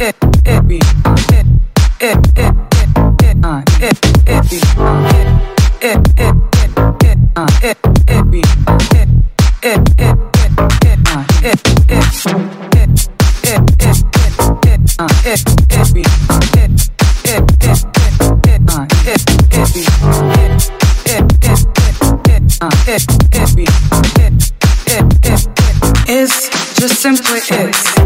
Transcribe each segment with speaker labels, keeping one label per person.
Speaker 1: it, it, it. It, it, it, it, it, it. It, it, it, it, it, it. It, it, it, it, it, it, it, it, it, it, it, it. It, it, it, it, it, it. It, it, it, it, it, it. It, it, it, it is just simply is.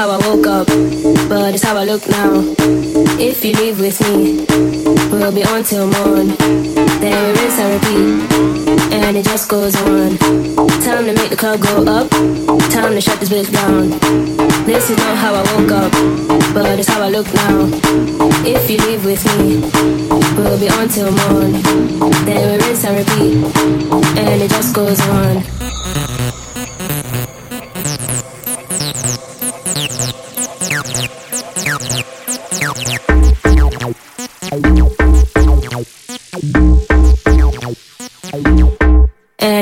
Speaker 2: How I woke up, but it's how I look now. If you leave with me, we'll be on till morn. Then we rinse and repeat, and it just goes on. Time to make the club go up. Time to shut this bitch down. This is not how I woke up, but it's how I look now. If you leave with me, we'll be on till morn. Then we rinse and repeat, and it just goes on.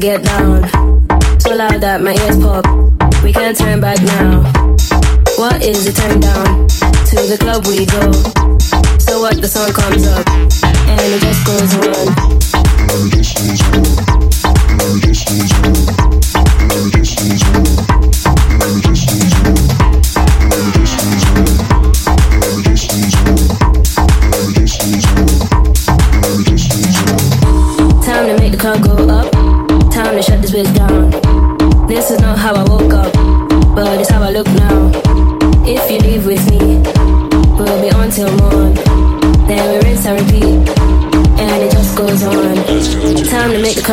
Speaker 2: get down. So loud that my ears pop. We can't turn back now. What is the turn down? To the club we go. So what the song comes up and it just goes on. Time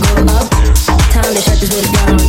Speaker 2: Go up. Time to shut this bitch down.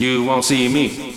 Speaker 2: You won't see me.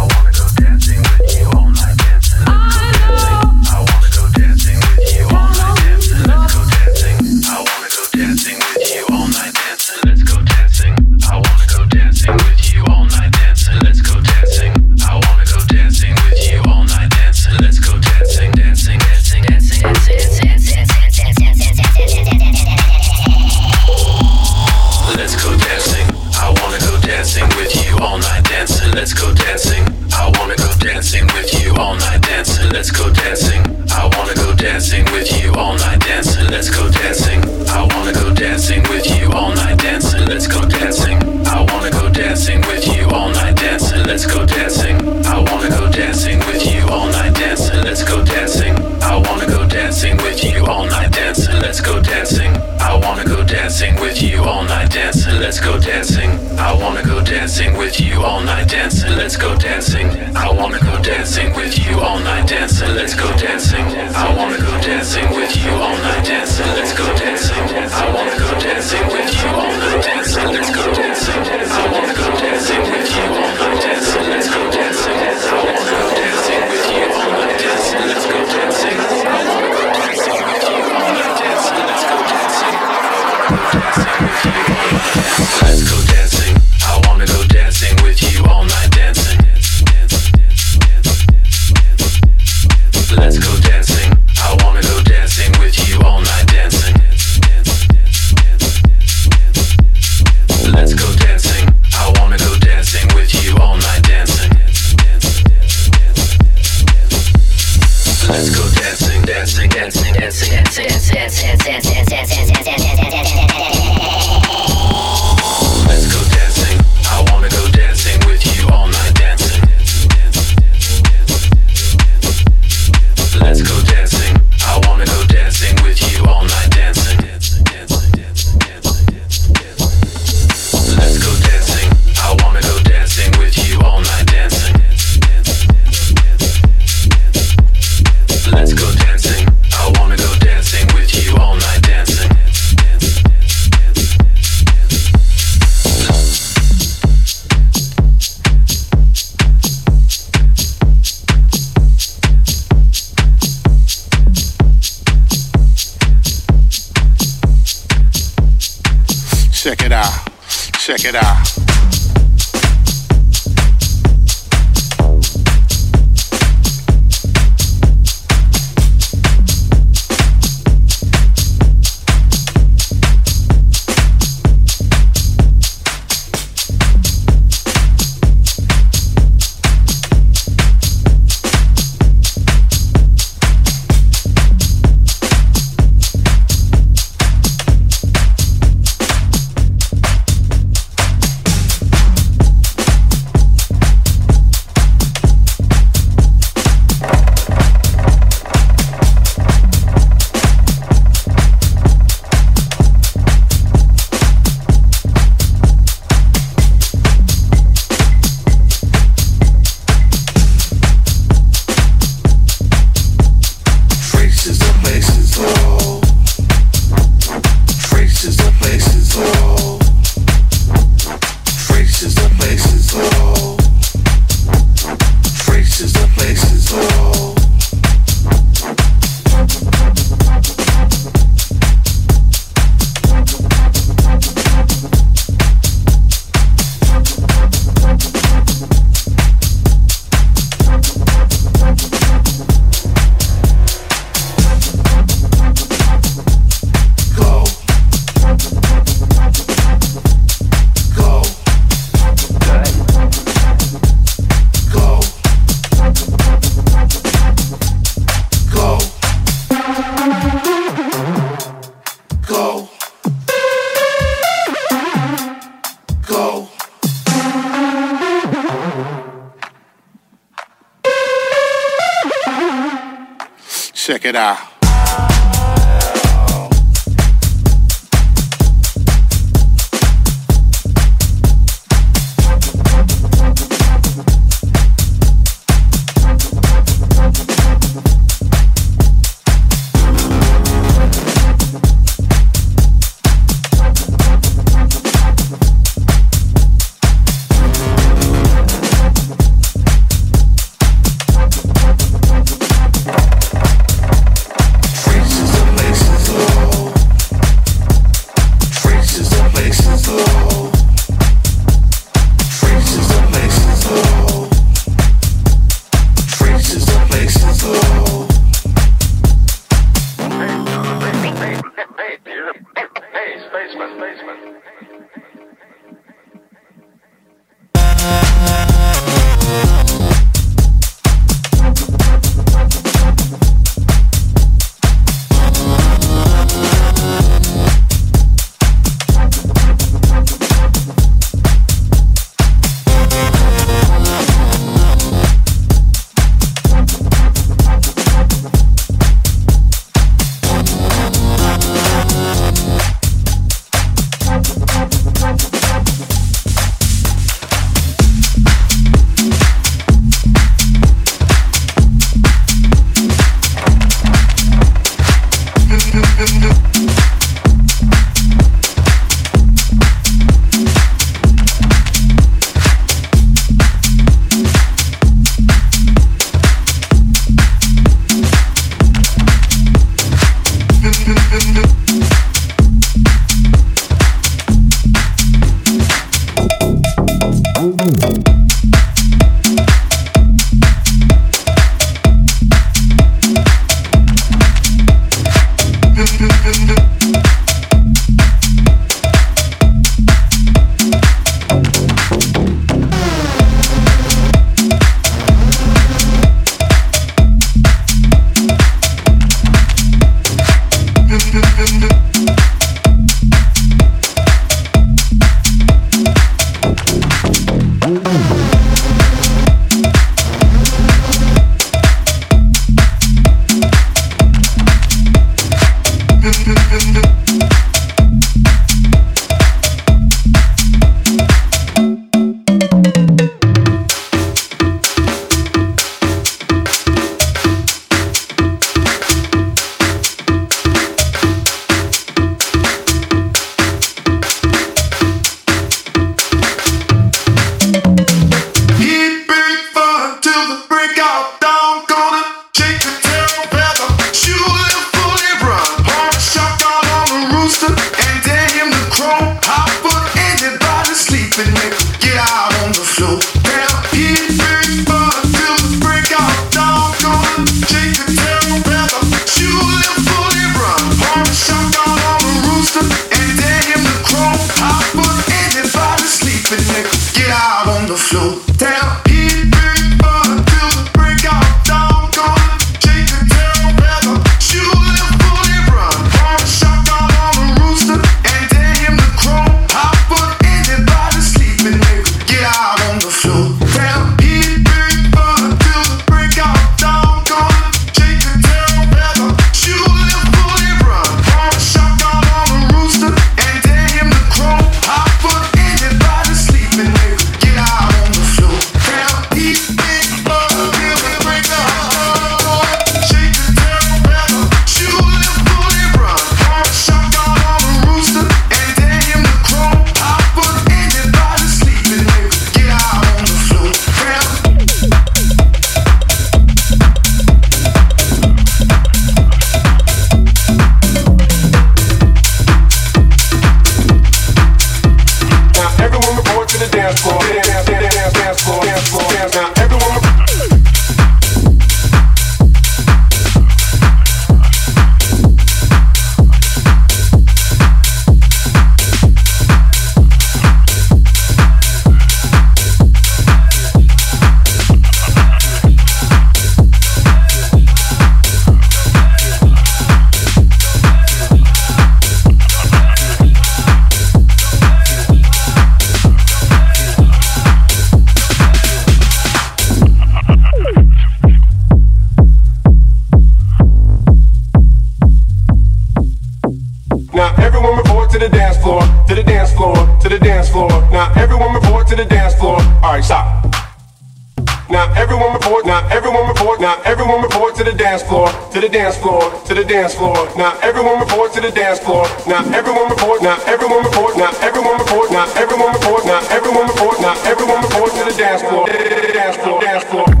Speaker 3: dance floor, to the dance floor, to the dance floor. Now everyone report to the dance floor. Now everyone report, now everyone report, now everyone report, now everyone report, now everyone report, now everyone report to the dance floor. Dance floor, dance floor.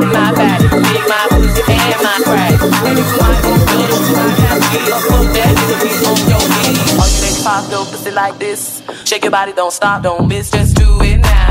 Speaker 4: my body, my pussy and my crack. You it, you have that be on your knees. All you pussy like this. Shake your body, don't stop, don't miss, just do it now.